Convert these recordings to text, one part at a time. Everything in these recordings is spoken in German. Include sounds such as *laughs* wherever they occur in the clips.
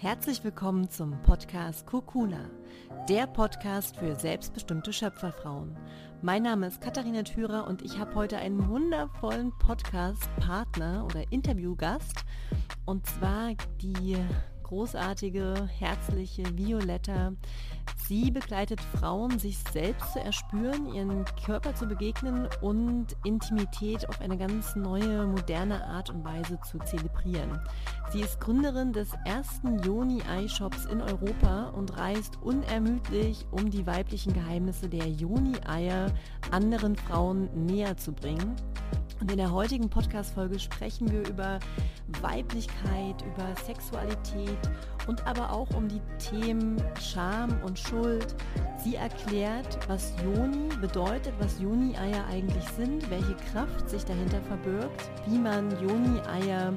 Herzlich willkommen zum Podcast Kurkuna, der Podcast für selbstbestimmte Schöpferfrauen. Mein Name ist Katharina Thürer und ich habe heute einen wundervollen Podcast-Partner oder Interviewgast und zwar die großartige, herzliche Violetta. Sie begleitet Frauen, sich selbst zu erspüren, ihren Körper zu begegnen und Intimität auf eine ganz neue, moderne Art und Weise zu zelebrieren. Sie ist Gründerin des ersten Yoni-Ei-Shops in Europa und reist unermüdlich, um die weiblichen Geheimnisse der Yoni-Eier anderen Frauen näher zu bringen. Und in der heutigen Podcast-Folge sprechen wir über Weiblichkeit, über Sexualität und aber auch um die Themen Scham und Schuld. Sie erklärt, was Joni bedeutet, was Joni-Eier eigentlich sind, welche Kraft sich dahinter verbirgt, wie man Joni-Eier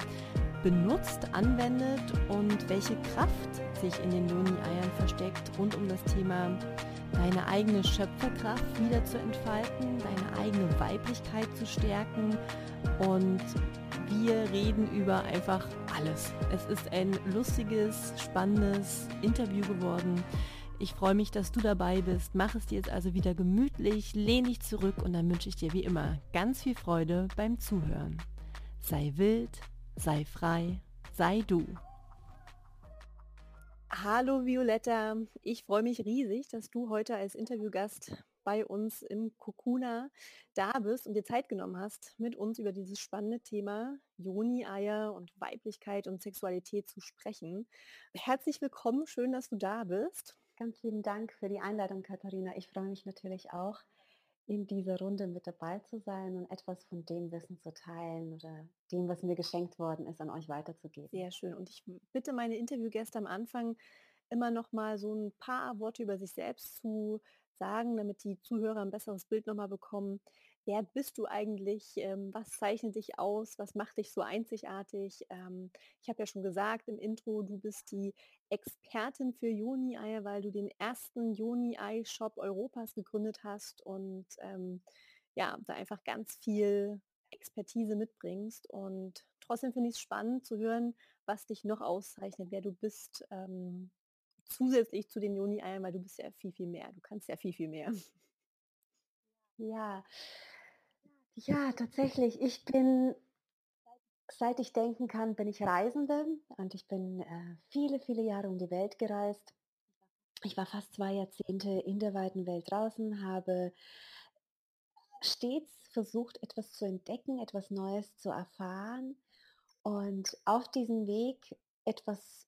benutzt, anwendet und welche Kraft sich in den Joni-Eiern versteckt rund um das Thema deine eigene Schöpferkraft wieder zu entfalten, deine eigene Weiblichkeit zu stärken und wir reden über einfach alles. Es ist ein lustiges, spannendes Interview geworden. Ich freue mich, dass du dabei bist. Mach es dir jetzt also wieder gemütlich, lehn dich zurück und dann wünsche ich dir wie immer ganz viel Freude beim Zuhören. Sei wild, sei frei, sei du. Hallo Violetta, ich freue mich riesig, dass du heute als Interviewgast bei uns im Kokuna da bist und dir Zeit genommen hast, mit uns über dieses spannende Thema Joni-Eier und Weiblichkeit und Sexualität zu sprechen. Herzlich willkommen, schön, dass du da bist. Ganz lieben Dank für die Einladung, Katharina. Ich freue mich natürlich auch, in dieser Runde mit dabei zu sein und etwas von dem Wissen zu teilen oder dem, was mir geschenkt worden ist, an euch weiterzugeben. Sehr schön. Und ich bitte meine Interviewgäste am Anfang immer noch mal so ein paar Worte über sich selbst zu sagen, damit die Zuhörer ein besseres Bild noch mal bekommen. Wer bist du eigentlich? Ähm, was zeichnet dich aus? Was macht dich so einzigartig? Ähm, ich habe ja schon gesagt im Intro, du bist die Expertin für Joni-Eier, weil du den ersten Joni-Ei-Shop Europas gegründet hast und ähm, ja, da einfach ganz viel Expertise mitbringst. Und trotzdem finde ich es spannend zu hören, was dich noch auszeichnet, wer du bist, ähm, zusätzlich zu den Joni-Eiern, weil du bist ja viel, viel mehr. Du kannst ja viel, viel mehr. Ja, ja, tatsächlich. Ich bin, seit ich denken kann, bin ich Reisende und ich bin äh, viele, viele Jahre um die Welt gereist. Ich war fast zwei Jahrzehnte in der weiten Welt draußen, habe stets versucht, etwas zu entdecken, etwas Neues zu erfahren und auf diesem Weg etwas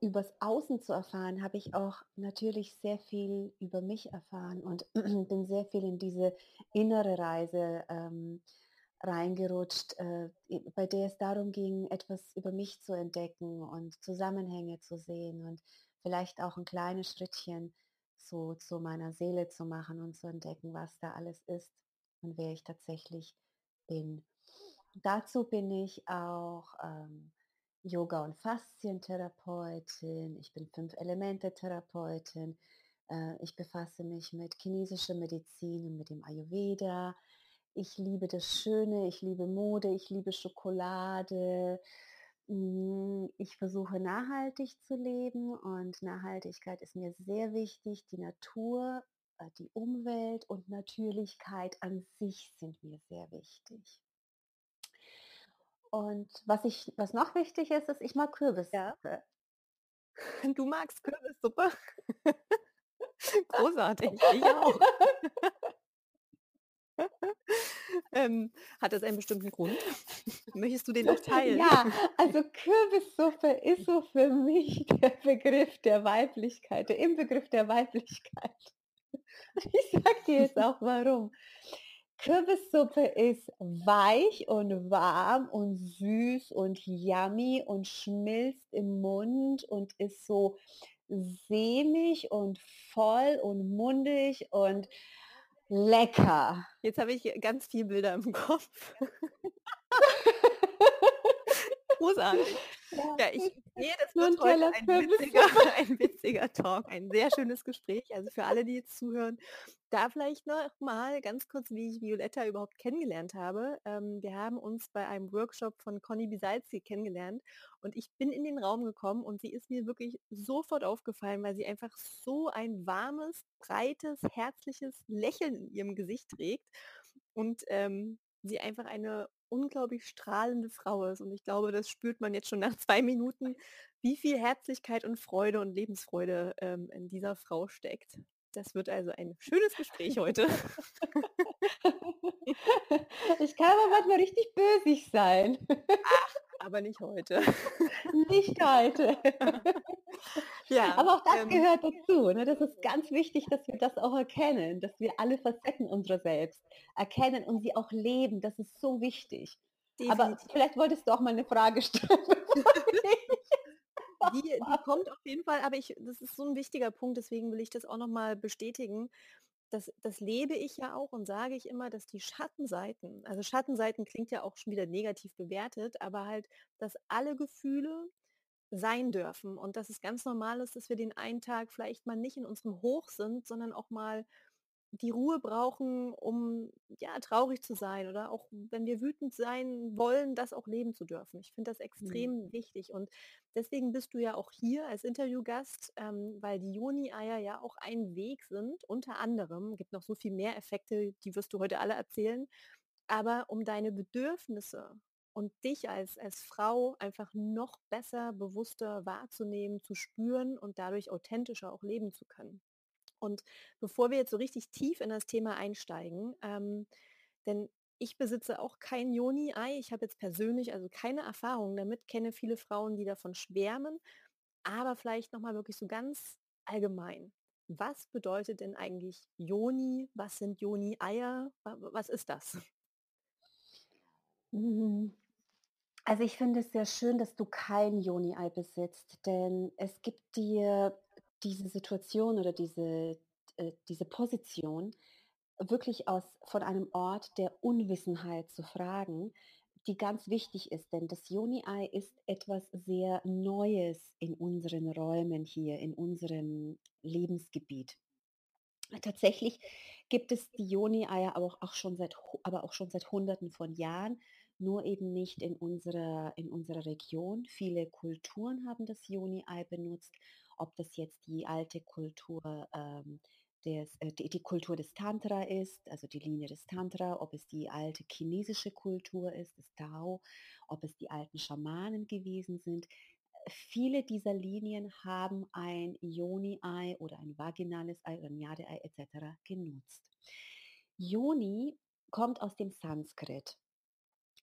übers Außen zu erfahren, habe ich auch natürlich sehr viel über mich erfahren und *clears throat* bin sehr viel in diese innere Reise ähm, reingerutscht, äh, bei der es darum ging, etwas über mich zu entdecken und Zusammenhänge zu sehen und vielleicht auch ein kleines Schrittchen so zu meiner Seele zu machen und zu entdecken, was da alles ist und wer ich tatsächlich bin. Dazu bin ich auch ähm, Yoga- und Faszientherapeutin, ich bin Fünf-Elemente-Therapeutin, äh, ich befasse mich mit chinesischer Medizin und mit dem Ayurveda. Ich liebe das Schöne, ich liebe Mode, ich liebe Schokolade. Mm, ich versuche nachhaltig zu leben und Nachhaltigkeit ist mir sehr wichtig. Die Natur, äh, die Umwelt und Natürlichkeit an sich sind mir sehr wichtig. Und was ich, was noch wichtig ist, ist, ich mag Kürbissuppe. Ja. *laughs* Du magst Kürbissuppe? *laughs* Großartig, *laughs* ich auch. ähm, hat das einen bestimmten Grund? Möchtest du den noch teilen? Ja, also Kürbissuppe ist so für mich der Begriff der Weiblichkeit, der Inbegriff der Weiblichkeit. Ich sag dir jetzt auch warum. Kürbissuppe ist weich und warm und süß und yummy und schmilzt im Mund und ist so sämig und voll und mundig und lecker. Jetzt habe ich ganz viele Bilder im Kopf. *laughs* Großartig. *laughs* Ja, ja ich sehe, das wird heute ein witziger, *laughs* ein witziger Talk, ein sehr schönes Gespräch. Also für alle, die jetzt zuhören, da vielleicht noch mal ganz kurz, wie ich Violetta überhaupt kennengelernt habe. Ähm, wir haben uns bei einem Workshop von Conny Bisalzi kennengelernt und ich bin in den Raum gekommen und sie ist mir wirklich sofort aufgefallen, weil sie einfach so ein warmes, breites, herzliches Lächeln in ihrem Gesicht trägt und ähm, sie einfach eine unglaublich strahlende Frau ist. Und ich glaube, das spürt man jetzt schon nach zwei Minuten, wie viel Herzlichkeit und Freude und Lebensfreude ähm, in dieser Frau steckt. Das wird also ein schönes Gespräch heute. *laughs* Ich kann aber manchmal richtig bösig sein. Ach, aber nicht heute. Nicht heute. *laughs* Ja, aber auch das ähm, gehört dazu. Ne? Das ist ganz wichtig, dass wir das auch erkennen, dass wir alle Facetten unserer selbst erkennen und sie auch leben. Das ist so wichtig. Definitiv. Aber vielleicht wolltest du auch mal eine Frage stellen. *laughs* *laughs* die, die kommt auf jeden Fall, aber ich, das ist so ein wichtiger Punkt, deswegen will ich das auch nochmal bestätigen. Das, das lebe ich ja auch und sage ich immer, dass die Schattenseiten, also Schattenseiten klingt ja auch schon wieder negativ bewertet, aber halt, dass alle Gefühle sein dürfen und dass es ganz normal ist, dass wir den einen Tag vielleicht mal nicht in unserem Hoch sind, sondern auch mal die Ruhe brauchen, um ja traurig zu sein oder auch wenn wir wütend sein wollen, das auch leben zu dürfen. Ich finde das mhm. extrem mhm. wichtig und deswegen bist du ja auch hier als Interviewgast, ähm, weil die Juni-Eier ja auch ein Weg sind. Unter anderem gibt noch so viel mehr Effekte, die wirst du heute alle erzählen. Aber um deine Bedürfnisse und dich als, als Frau einfach noch besser, bewusster wahrzunehmen, zu spüren und dadurch authentischer auch leben zu können. Und bevor wir jetzt so richtig tief in das Thema einsteigen, ähm, denn ich besitze auch kein Joni-Ei. Ich habe jetzt persönlich also keine Erfahrung damit, kenne viele Frauen, die davon schwärmen, aber vielleicht nochmal wirklich so ganz allgemein. Was bedeutet denn eigentlich Joni? Was sind Joni-Eier? Was ist das? Mhm. Also ich finde es sehr schön, dass du kein Joni-Ei besitzt, denn es gibt dir diese Situation oder diese, äh, diese Position wirklich aus von einem Ort der Unwissenheit zu fragen, die ganz wichtig ist, denn das Joni-Ei ist etwas sehr Neues in unseren Räumen hier, in unserem Lebensgebiet. Tatsächlich gibt es die Joni-Eier aber auch schon seit, aber auch schon seit Hunderten von Jahren nur eben nicht in unserer, in unserer Region. Viele Kulturen haben das Joni-Ei benutzt, ob das jetzt die alte Kultur ähm, des, äh, die, die, Kultur des Tantra ist, also die Linie des Tantra, ob es die alte chinesische Kultur ist, das Tao, ob es die alten Schamanen gewesen sind. Viele dieser Linien haben ein Yoni-Ei oder ein vaginales Ei oder ein Jade-Ei etc. genutzt. Yoni kommt aus dem Sanskrit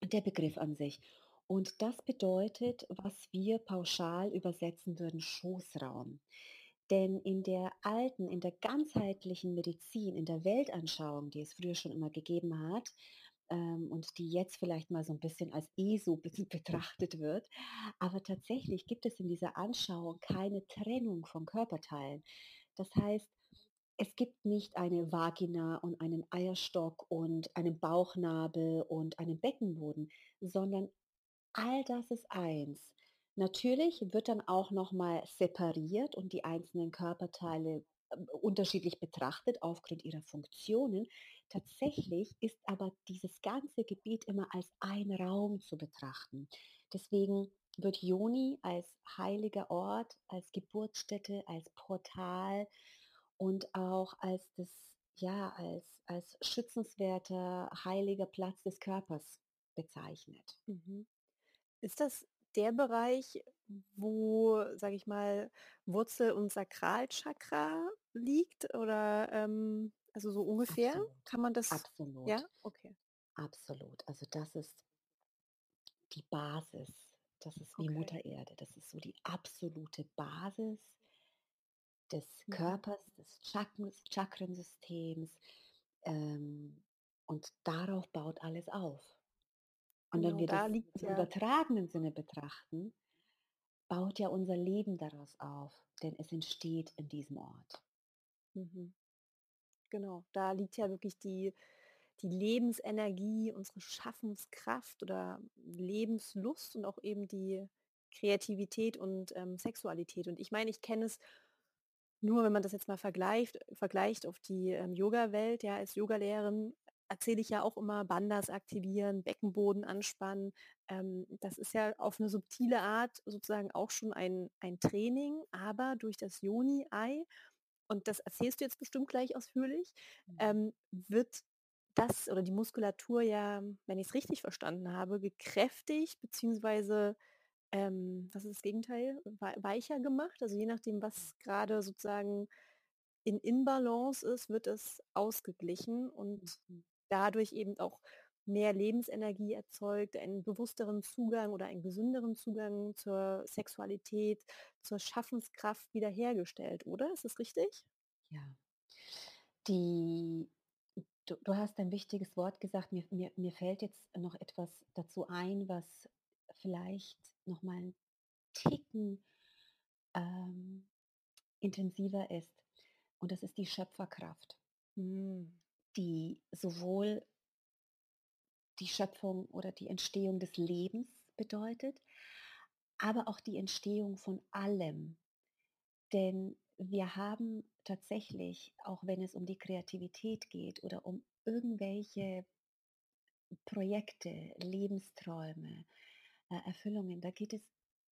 der Begriff an sich. Und das bedeutet, was wir pauschal übersetzen würden, Schoßraum. Denn in der alten, in der ganzheitlichen Medizin, in der Weltanschauung, die es früher schon immer gegeben hat ähm, und die jetzt vielleicht mal so ein bisschen als ESO *laughs* betrachtet wird, aber tatsächlich gibt es in dieser Anschauung keine Trennung von Körperteilen. Das heißt, es gibt nicht eine Vagina und einen Eierstock und einen Bauchnabel und einen Beckenboden, sondern all das ist eins. Natürlich wird dann auch nochmal separiert und die einzelnen Körperteile ähm, unterschiedlich betrachtet aufgrund ihrer Funktionen. Tatsächlich ist aber dieses ganze Gebiet immer als ein Raum zu betrachten. Deswegen wird Joni als heiliger Ort, als Geburtsstätte, als Portal und auch als das, ja, als, als schützenswerter, heiliger Platz des Körpers bezeichnet. Mhm. Ist das der Bereich, wo, sage ich mal, Wurzel- und Sakralchakra liegt? Oder ähm, also so ungefähr? Absolut. Kann man das? Absolut. Ja, okay. Absolut. Also das ist die Basis. Das ist wie okay. Mutter Erde. Das ist so die absolute Basis des mhm. Körpers, des Chakras, Chakrensystems. Ähm, und darauf baut alles auf. Und genau, wenn wir da das im ja. übertragenen Sinne betrachten, baut ja unser Leben daraus auf, denn es entsteht in diesem Ort. Mhm. Genau, da liegt ja wirklich die, die Lebensenergie, unsere Schaffenskraft oder Lebenslust und auch eben die, Kreativität und ähm, Sexualität. Und ich meine, ich kenne es nur, wenn man das jetzt mal vergleicht, vergleicht auf die ähm, Yoga-Welt, ja, als Yogalehrerin erzähle ich ja auch immer Bandas aktivieren, Beckenboden anspannen. Ähm, das ist ja auf eine subtile Art sozusagen auch schon ein, ein Training, aber durch das Joni-Ei, und das erzählst du jetzt bestimmt gleich ausführlich, mhm. ähm, wird das oder die Muskulatur ja, wenn ich es richtig verstanden habe, gekräftigt, beziehungsweise ähm, was ist das Gegenteil, weicher gemacht. Also je nachdem, was gerade sozusagen in Inbalance ist, wird es ausgeglichen und mhm. Dadurch eben auch mehr Lebensenergie erzeugt, einen bewussteren Zugang oder einen gesünderen Zugang zur Sexualität, zur Schaffenskraft wiederhergestellt, oder? Ist das richtig? Ja. Die, du, du hast ein wichtiges Wort gesagt. Mir, mir, mir fällt jetzt noch etwas dazu ein, was vielleicht noch mal einen Ticken ähm, intensiver ist. Und das ist die Schöpferkraft, mhm. Die sowohl die Schöpfung oder die Entstehung des Lebens bedeutet, aber auch die Entstehung von allem. Denn wir haben tatsächlich, auch wenn es um die Kreativität geht oder um irgendwelche Projekte, Lebensträume, äh, Erfüllungen, da geht es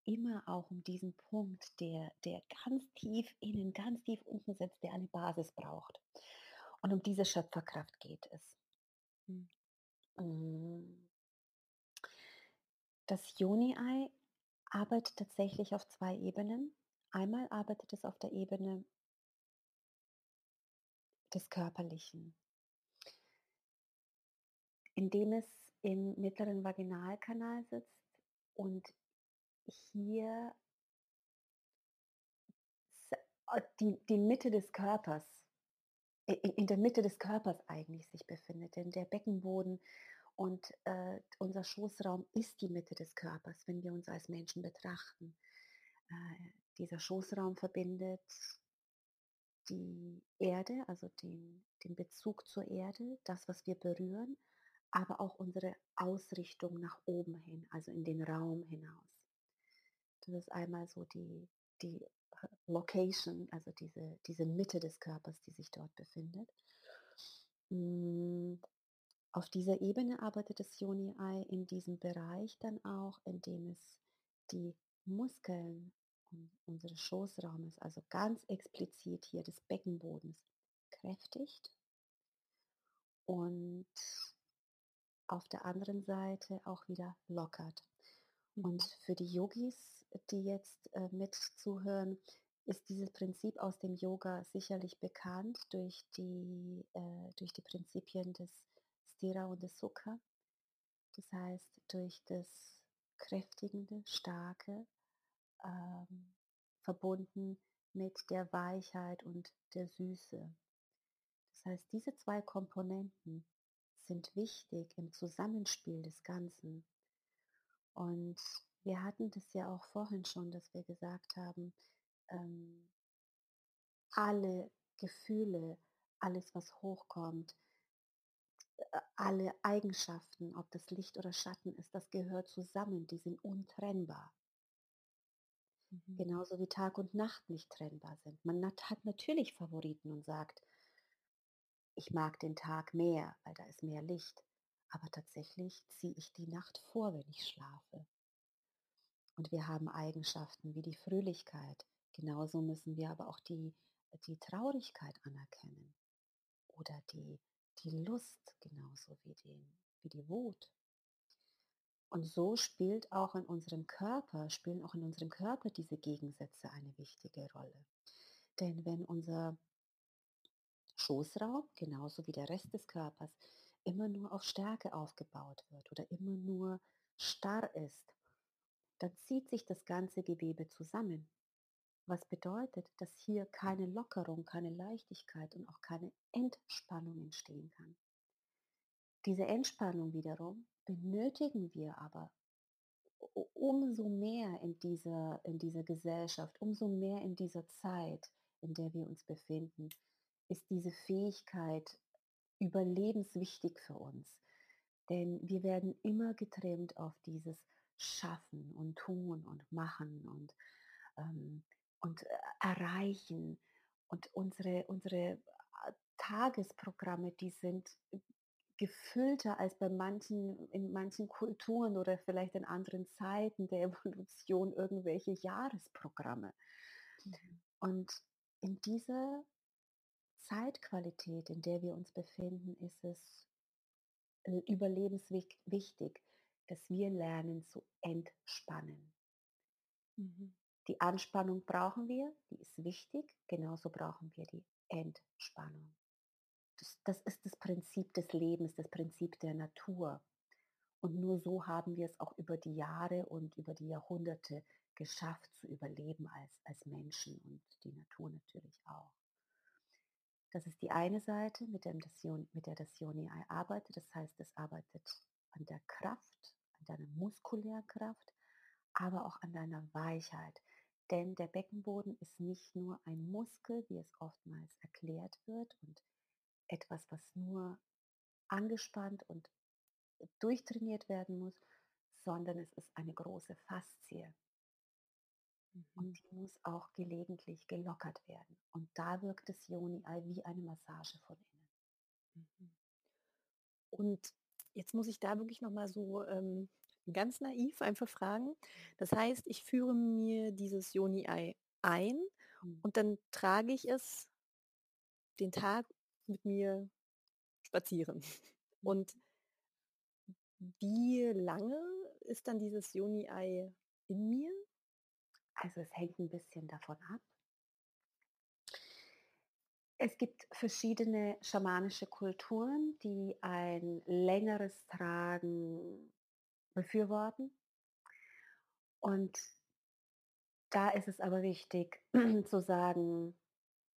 immer auch um diesen Punkt, der, der ganz tief innen, ganz tief unten sitzt, der eine Basis braucht. Und um diese Schöpferkraft geht es. Hm. Mm. Das Joni-Ei arbeitet tatsächlich auf zwei Ebenen. Einmal arbeitet es auf der Ebene des Körperlichen, indem es im mittleren Vaginalkanal sitzt und hier äh, die, die Mitte des Körpers, in der Mitte des Körpers eigentlich sich befindet. Denn der Beckenboden und äh, unser Schoßraum ist die Mitte des Körpers, wenn wir uns als Menschen betrachten. Äh, dieser Schoßraum verbindet die Erde, also den, den Bezug zur Erde, das, was wir berühren, aber auch unsere Ausrichtung nach oben hin, also in den Raum hinaus. Das ist einmal so die, die Location, also diese, diese Mitte des Körpers, die sich dort befindet. Hm, auf dieser Ebene arbeitet das Yoni-Ei in diesem Bereich dann auch, indem es die Muskeln unseres Schoßraumes, also ganz explizit hier des Beckenbodens, kräftigt und auf der anderen Seite auch wieder lockert. Und für die Yogis, die jetzt äh, mit ist dieses Prinzip aus dem Yoga sicherlich bekannt durch die, äh, durch die Prinzipien des Stira und des Sukha. Das heißt, durch das kräftigende, starke, ähm, verbunden mit der Weichheit und der Süße. Das heißt, diese zwei Komponenten sind wichtig im Zusammenspiel des Ganzen. Und wir hatten das ja auch vorhin schon, dass wir gesagt haben, ähm, alle Gefühle, alles, was hochkommt, alle Eigenschaften, ob das Licht oder Schatten ist, das gehört zusammen, die sind untrennbar. Mhm. Genauso wie Tag und Nacht nicht trennbar sind. Man hat natürlich Favoriten und sagt, ich mag den Tag mehr, weil da ist mehr Licht. Aber tatsächlich ziehe ich die Nacht vor, wenn ich schlafe. Und wir haben Eigenschaften wie die Fröhlichkeit. Genauso müssen wir aber auch die, die Traurigkeit anerkennen. Oder die, die Lust genauso wie, den, wie die Wut. Und so spielt auch in unserem Körper, spielen auch in unserem Körper diese Gegensätze eine wichtige Rolle. Denn wenn unser Schoßraum, genauso wie der Rest des Körpers, immer nur auf Stärke aufgebaut wird oder immer nur starr ist, dann zieht sich das ganze Gewebe zusammen. Was bedeutet, dass hier keine Lockerung, keine Leichtigkeit und auch keine Entspannung entstehen kann. Diese Entspannung wiederum benötigen wir aber umso mehr in dieser, in dieser Gesellschaft, umso mehr in dieser Zeit, in der wir uns befinden, ist diese Fähigkeit überlebenswichtig für uns. Denn wir werden immer getrimmt auf dieses schaffen und tun und machen und, ähm, und äh, erreichen. Und unsere, unsere äh, Tagesprogramme, die sind gefüllter als bei manchen, in manchen Kulturen oder vielleicht in anderen Zeiten der *laughs* Evolution irgendwelche Jahresprogramme. Mhm. Und in dieser Zeitqualität, in der wir uns befinden, ist es äh, überlebenswichtig, dass wir lernen zu entspannen. Mhm. Die Anspannung brauchen wir, die ist wichtig, genauso brauchen wir die Entspannung. Das, das ist das Prinzip des Lebens, das Prinzip der Natur. Und nur so haben wir es auch über die Jahre und über die Jahrhunderte geschafft zu überleben als, als Menschen und die Natur natürlich auch. Das ist die eine Seite, mit, dem das, mit der das Yoni-Ei arbeitet. Das heißt, es arbeitet an der Kraft, an deiner muskulären Kraft, aber auch an deiner Weichheit. Denn der Beckenboden ist nicht nur ein Muskel, wie es oftmals erklärt wird, und etwas, was nur angespannt und durchtrainiert werden muss, sondern es ist eine große Faszie. Mhm. Und die muss auch gelegentlich gelockert werden. Und da wirkt das Joni-Ei wie eine Massage von innen. Mhm. Und jetzt muss ich da wirklich noch mal so ähm, ganz naiv einfach fragen. Das heißt, ich führe mir dieses Joni-Ei ein mhm. und dann trage ich es den Tag mit mir spazieren. *laughs* Und wie lange ist dann dieses Joni-Ei in mir? Also es hängt ein bisschen davon ab. Es gibt verschiedene schamanische Kulturen, die ein längeres Tragen befürworten. Und da ist es aber wichtig *clears throat* zu sagen,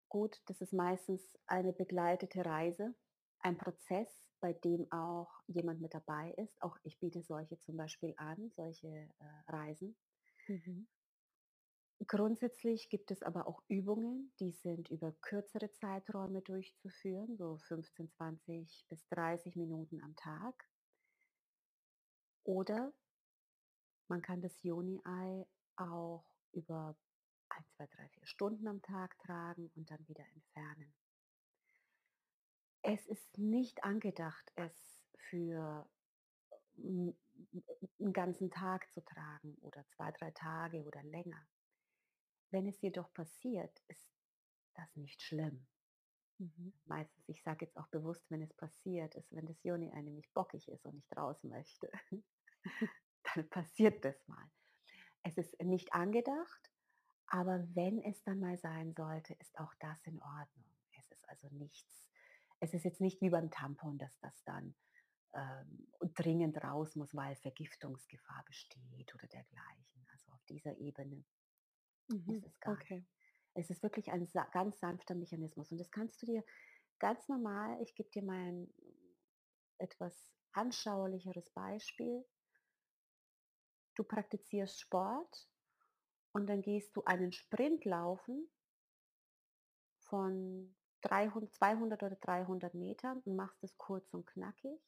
gut, das ist meistens eine begleitete Reise, ein Prozess, bei dem auch jemand mit dabei ist. Auch ich biete solche zum Beispiel an, solche äh, Reisen. Mhm. Grundsätzlich gibt es aber auch Übungen, die sind über kürzere Zeiträume durchzuführen, so 15, 20 bis 30 Minuten am Tag. Oder man kann das Joni-Ei auch über 1, 2, 3, 4 Stunden am Tag tragen und dann wieder entfernen. Es ist nicht angedacht, es für einen ganzen Tag zu tragen oder zwei, drei Tage oder länger. Wenn es jedoch passiert, ist das nicht schlimm. Mhm. Meistens, ich sage jetzt auch bewusst, wenn es passiert ist, wenn das Joni nämlich bockig ist und nicht raus möchte, *laughs* dann passiert das mal. Es ist nicht angedacht, aber wenn es dann mal sein sollte, ist auch das in Ordnung. Es ist also nichts, es ist jetzt nicht wie beim Tampon, dass das dann ähm, dringend raus muss, weil Vergiftungsgefahr besteht oder dergleichen. Also auf dieser Ebene Mhm. Ist es gar okay. Es ist wirklich ein ganz sanfter Mechanismus und das kannst du dir ganz normal, ich gebe dir mal ein etwas anschaulicheres Beispiel. Du praktizierst Sport und dann gehst du einen Sprint laufen von 300, 200 oder 300 Metern und machst es kurz und knackig.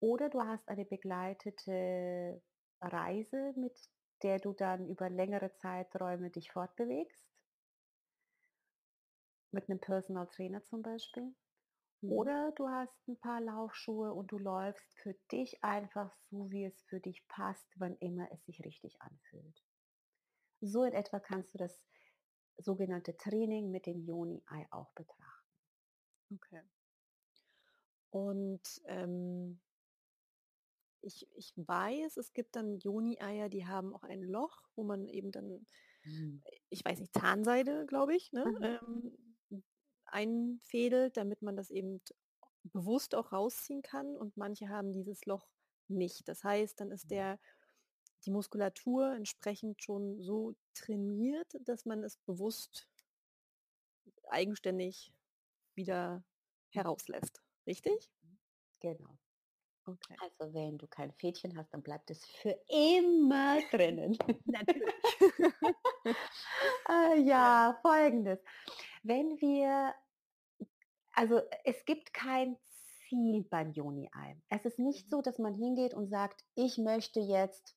Oder du hast eine begleitete Reise mit der du dann über längere Zeiträume dich fortbewegst. Mit einem Personal Trainer zum Beispiel. Mhm. Oder du hast ein paar Laufschuhe und du läufst für dich einfach so, wie es für dich passt, wann immer es sich richtig anfühlt. So in etwa kannst du das sogenannte Training mit dem Joni-Ei auch betrachten. Okay. Und ähm, ich, ich weiß, es gibt dann Joni-Eier, die haben auch ein Loch, wo man eben dann, mhm. ich weiß nicht, Zahnseide, glaube ich, ne, mhm. ähm, einfädelt, damit man das eben bewusst auch rausziehen kann. Und manche haben dieses Loch nicht. Das heißt, dann ist mhm. der die Muskulatur entsprechend schon so trainiert, dass man es bewusst eigenständig wieder mhm. herauslässt. Richtig? Genau. Okay. Also wenn du kein Fädchen hast, dann bleibt es für immer drinnen. *laughs* Natürlich. äh, *laughs* ja, folgendes. Wenn wir, also es gibt kein Ziel beim Joni-Ei. Es ist nicht Mhm. so, dass man hingeht und sagt, ich möchte jetzt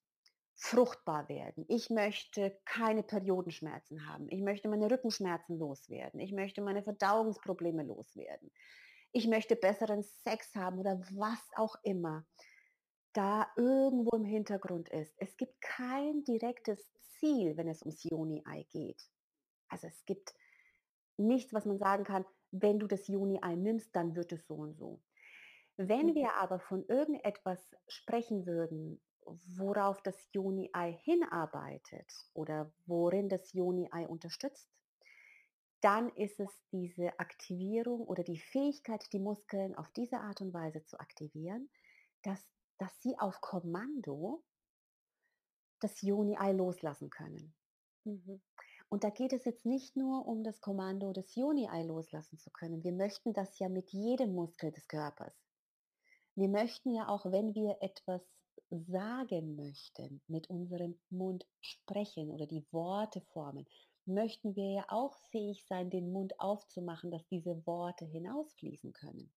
fruchtbar werden. Ich möchte keine Periodenschmerzen haben. Ich möchte meine Rückenschmerzen loswerden. Ich möchte meine Verdauungsprobleme loswerden. Ich möchte besseren Sex haben oder was auch immer da irgendwo im Hintergrund ist. Es gibt kein direktes Ziel, wenn es ums Joni-Ei geht. Also es gibt nichts, was man sagen kann, wenn du das Juni-Ei nimmst, dann wird es so und so. Wenn Mhm. wir aber von irgendetwas sprechen würden, worauf das Juni-Ei hinarbeitet oder worin das Juni-Ei unterstützt, dann ist es diese Aktivierung oder die Fähigkeit, die Muskeln auf diese Art und Weise zu aktivieren, dass, dass sie auf Kommando das Juni-Ei loslassen können. Mhm. Und da geht es jetzt nicht nur um das Kommando, das Joni-Ei loslassen zu können. Wir möchten das ja mit jedem Muskel des Körpers. Wir möchten ja auch, wenn wir etwas sagen möchten, mit unserem Mund sprechen oder die Worte formen, möchten wir ja auch fähig sein, den Mund aufzumachen, dass diese Worte hinausfließen können.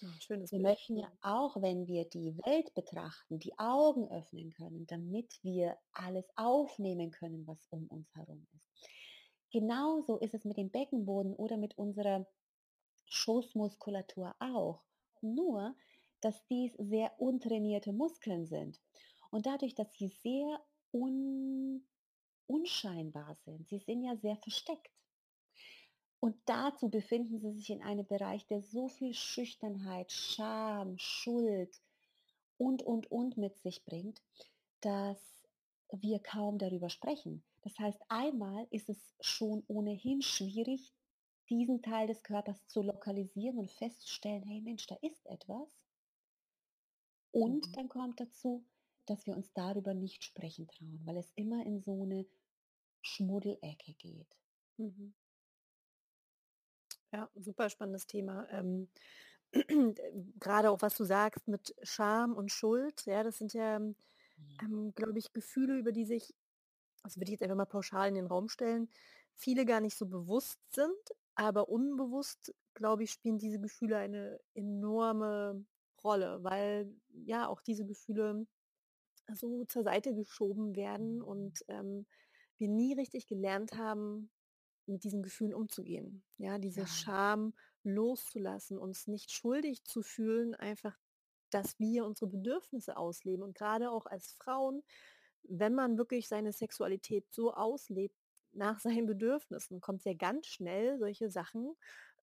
Ja, schönes Wir Bild. möchten ja auch, wenn wir die Welt betrachten, die Augen öffnen können, damit wir alles aufnehmen können, was um uns herum ist. Genauso ist es mit dem Beckenboden oder mit unserer Schoßmuskulatur auch. Nur, dass dies sehr untrainierte Muskeln sind. Und dadurch, dass sie sehr un unscheinbar sind, sie sind ja sehr versteckt. Und dazu befinden sie sich in einem Bereich, der so viel Schüchternheit, Scham, Schuld und, und, und mit sich bringt, dass wir kaum darüber sprechen. Das heißt, einmal ist es schon ohnehin schwierig, diesen Teil des Körpers zu lokalisieren und festzustellen, hey Mensch, da ist etwas. Und Mhm. dann kommt dazu, dass wir uns darüber nicht sprechen trauen, weil es immer in so eine Schmuddelecke geht. Mhm. Ja, super spannendes Thema. Ähm, *clears throat* gerade auch was du sagst mit Scham und Schuld, ja, das sind ja, ähm, glaube ich, Gefühle, über die sich, also würde ich jetzt einfach mal pauschal in den Raum stellen, viele gar nicht so bewusst sind, aber unbewusst, glaube ich, spielen diese Gefühle eine enorme Rolle, weil ja auch diese Gefühle so zur Seite geschoben werden und ähm, wir nie richtig gelernt haben, mit diesen Gefühlen umzugehen. Ja, diese Ja. Scham loszulassen, uns nicht schuldig zu fühlen, einfach, dass wir unsere Bedürfnisse ausleben. Und gerade auch als Frauen, wenn man wirklich seine Sexualität so auslebt nach *laughs* seinen Bedürfnissen, kommt ja ganz schnell solche Sachen.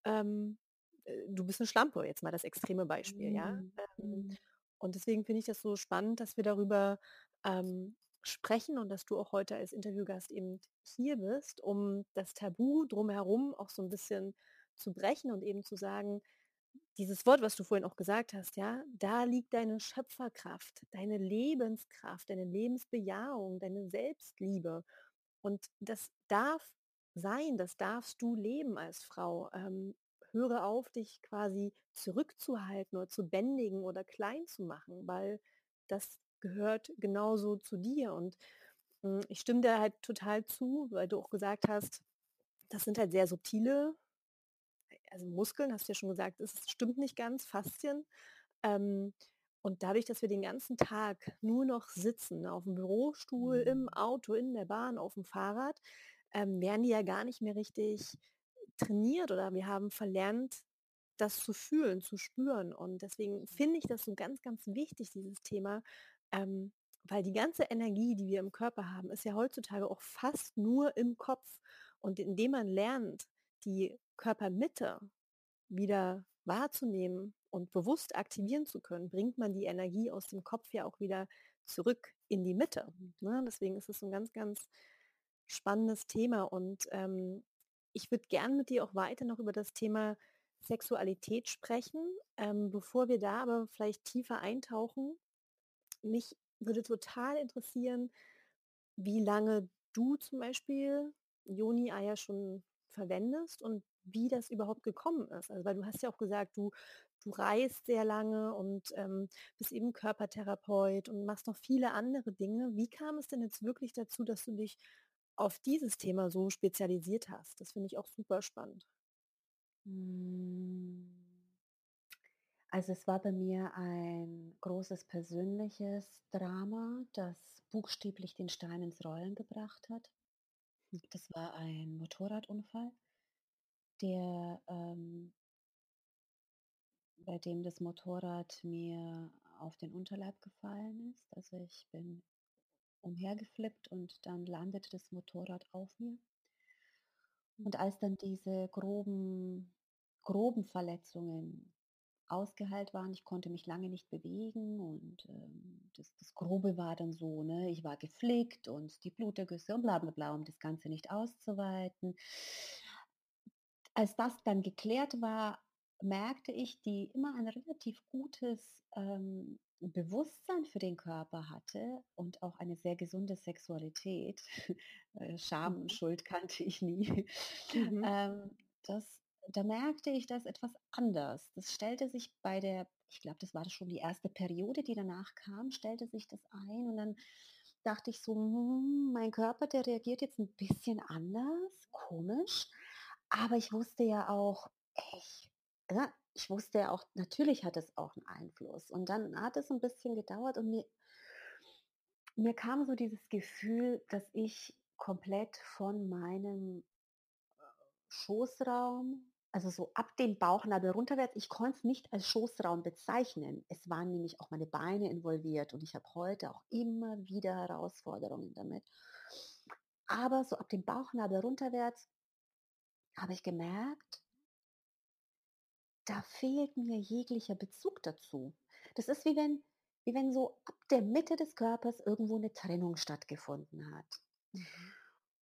Ähm, äh, du bist eine Schlampe, jetzt mal das extreme Beispiel, ja. Mhm. Ähm, Mhm. Und deswegen finde ich das so spannend, dass wir darüber ähm, sprechen und dass du auch heute als Interviewgast eben hier bist, um das Tabu drumherum auch so ein bisschen zu brechen und eben zu sagen, dieses Wort, was du vorhin auch gesagt hast, ja, da liegt deine Schöpferkraft, deine Lebenskraft, deine Lebensbejahung, deine Selbstliebe. Und das darf sein, das darfst du leben als Frau. Ähm, höre auf, dich quasi zurückzuhalten oder zu bändigen oder klein zu machen, weil das gehört genauso zu dir. Und mh, ich stimme dir halt total zu, weil du auch gesagt hast, das sind halt sehr subtile, also Muskeln, hast du ja schon gesagt, es stimmt nicht ganz, Faszien. Ähm, und dadurch, dass wir den ganzen Tag nur noch sitzen, auf dem Bürostuhl, im Mhm. Auto, in der Bahn, auf dem Fahrrad, ähm, werden die ja gar nicht mehr richtig trainiert oder wir haben verlernt, das zu fühlen, zu spüren. Und deswegen finde ich das so ganz, ganz wichtig, dieses Thema, ähm, weil die ganze Energie, die wir im Körper haben, ist ja heutzutage auch fast nur im Kopf. Und indem man lernt, die Körpermitte wieder wahrzunehmen und bewusst aktivieren zu können, bringt man die Energie aus dem Kopf ja auch wieder zurück in die Mitte. Mhm. Ne? Deswegen ist es so ein ganz, ganz spannendes Thema. Und ähm, ich würde gern mit dir auch weiter noch über das Thema Sexualität sprechen. Ähm, bevor wir da aber vielleicht tiefer eintauchen, mich würde total interessieren, wie lange du zum Beispiel Joni-Eier schon verwendest und wie das überhaupt gekommen ist. Also weil du hast ja auch gesagt, du, du reist sehr lange und ähm, bist eben Körpertherapeut und machst noch viele andere Dinge. Wie kam es denn jetzt wirklich dazu, dass du dich auf dieses Thema so spezialisiert hast? Das finde ich auch super spannend. Mm. Also es war bei mir ein großes persönliches Drama, das buchstäblich den Stein ins Rollen gebracht hat. Das war ein Motorradunfall, der ähm, bei dem das Motorrad mir auf den Unterleib gefallen ist. Also ich bin umhergeflippt und dann landete das Motorrad auf mir. Und als dann diese groben, groben Verletzungen ausgeheilt waren, ich konnte mich lange nicht bewegen und ähm, das, das Grobe war dann so, ne, ich war geflickt und die Blutergüsse und bla bla bla, um das Ganze nicht auszuweiten. Als das dann geklärt war, merkte ich, die immer ein relativ gutes ähm, Bewusstsein für den Körper hatte und auch eine sehr gesunde Sexualität. *laughs* Äh, Scham und Mhm. Schuld kannte ich nie. *laughs* Mhm. Ähm, das, da merkte ich das etwas anders. Das stellte sich bei der, ich glaube, das war schon die erste Periode, die danach kam, stellte sich das ein und dann dachte ich so, hm, mein Körper, der reagiert jetzt ein bisschen anders, komisch. Aber ich wusste ja auch, ich, ja, ich wusste ja auch, natürlich hat es auch einen Einfluss. Und dann hat es ein bisschen gedauert und mir, mir kam so dieses Gefühl, dass ich komplett von meinem Schoßraum, also so ab dem Bauchnabel runterwärts, ich konnte es nicht als Schoßraum bezeichnen. Es waren nämlich auch meine Beine involviert und ich habe heute auch immer wieder Herausforderungen damit. Aber so ab dem Bauchnabel runterwärts habe ich gemerkt, da fehlt mir jeglicher Bezug dazu. Das ist wie wenn, wie wenn so ab der Mitte des Körpers irgendwo eine Trennung stattgefunden hat. Mhm.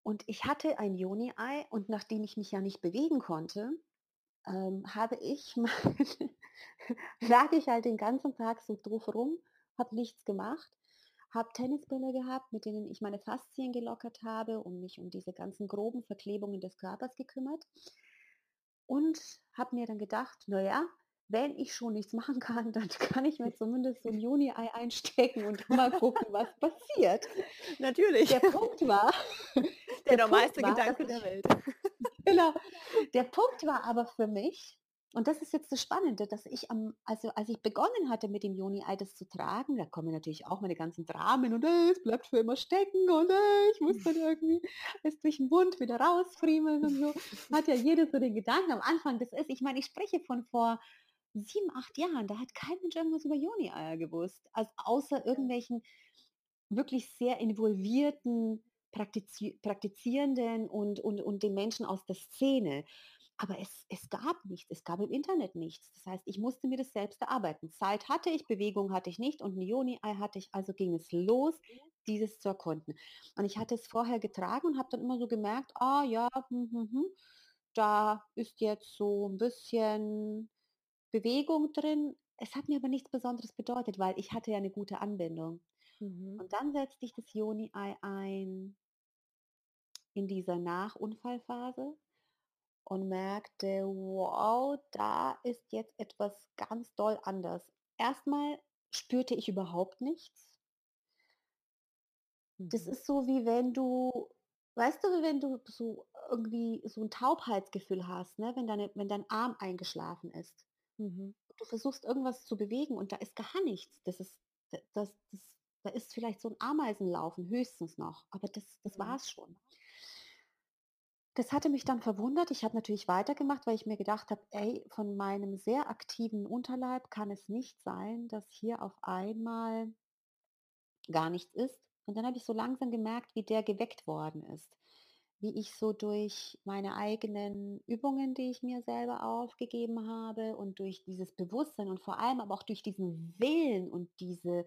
Und ich hatte ein Joni-Ei und nachdem ich mich ja nicht bewegen konnte, ähm, habe ich *laughs* lag ich halt den ganzen Tag so drauf rum, habe nichts gemacht, habe Tennisbälle gehabt, mit denen ich meine Faszien gelockert habe und mich um diese ganzen groben Verklebungen des Körpers gekümmert und habe mir dann gedacht, naja, wenn ich schon nichts machen kann, *laughs* dann kann ich mir zumindest so ein Juni-Ei einstecken und mal gucken, was passiert. Natürlich. Der Punkt war, Der der normalste war, Gedanke der Welt. *laughs* Genau. Der Punkt war aber für mich, und das ist jetzt das Spannende, dass ich am, also als ich begonnen hatte mit dem Joni-Ei das zu tragen, da kommen natürlich auch meine ganzen Dramen und äh, es bleibt für immer stecken und äh, ich muss dann irgendwie es durch den Mund wieder rausfriemeln und so. Hat ja jeder so den Gedanken am Anfang, das ist, ich meine, ich spreche von vor sieben, acht Jahren, da hat kein Mensch irgendwas über Joni-Eier gewusst, also außer irgendwelchen wirklich sehr involvierten Praktizi Praktizierenden und, und, und den Menschen aus der Szene. Aber es, es gab nichts, es gab im Internet nichts. Das heißt, ich musste mir das selbst erarbeiten. Zeit hatte ich, Bewegung hatte ich nicht und ein Joni-Ei hatte ich, also ging es los, dieses zu erkunden. Und ich hatte es vorher getragen und habe dann immer so gemerkt, ah ja, hm, hm, hm, da ist jetzt so ein bisschen Bewegung drin. Es hat mir aber nichts Besonderes bedeutet, weil ich hatte ja eine gute Anbindung. Mhm. Und dann setzte ich das Joni-Ei ein in dieser Nachunfallphase und merkte, wow, da ist jetzt etwas ganz doll anders. Erstmal spürte ich überhaupt nichts. Das Mhm. ist so wie wenn du, weißt du, wenn du so irgendwie so ein Taubheitsgefühl hast, ne? wenn, deine, wenn dein Arm eingeschlafen ist. Mhm. Du versuchst irgendwas zu bewegen und da ist gar nichts. Das ist, da- das, das, da ist vielleicht so ein Ameisenlaufen höchstens noch, aber das, das Mhm. war es schon. Das hatte mich dann verwundert. Ich habe natürlich weitergemacht, weil ich mir gedacht habe, ey, von meinem sehr aktiven Unterleib kann es nicht sein, dass hier auf einmal gar nichts ist. Und dann habe ich so langsam gemerkt, wie der geweckt worden ist. Wie ich so durch meine eigenen Übungen, die ich mir selber aufgegeben habe und durch dieses Bewusstsein und vor allem aber auch durch diesen Willen und diese,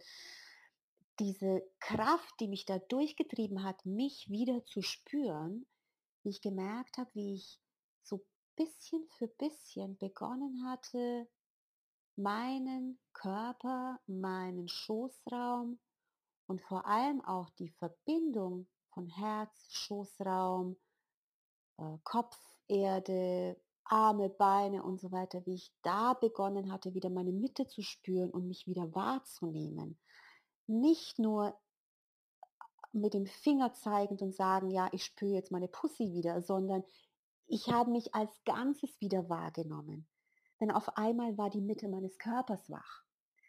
diese Kraft, die mich da durchgetrieben hat, mich wieder zu spüren, wie ich gemerkt habe, wie ich so bisschen für bisschen begonnen hatte, meinen Körper, meinen Schoßraum und vor allem auch die Verbindung von Herz, Schoßraum, äh, Kopf, Erde, Arme, Beine und so weiter, wie ich da begonnen hatte, wieder meine Mitte zu spüren und mich wieder wahrzunehmen. Nicht nur mit dem Finger zeigend und sagen, ja, ich spüre jetzt meine Pussy wieder, sondern ich habe mich als Ganzes wieder wahrgenommen. denn auf einmal war die Mitte meines Körpers wach.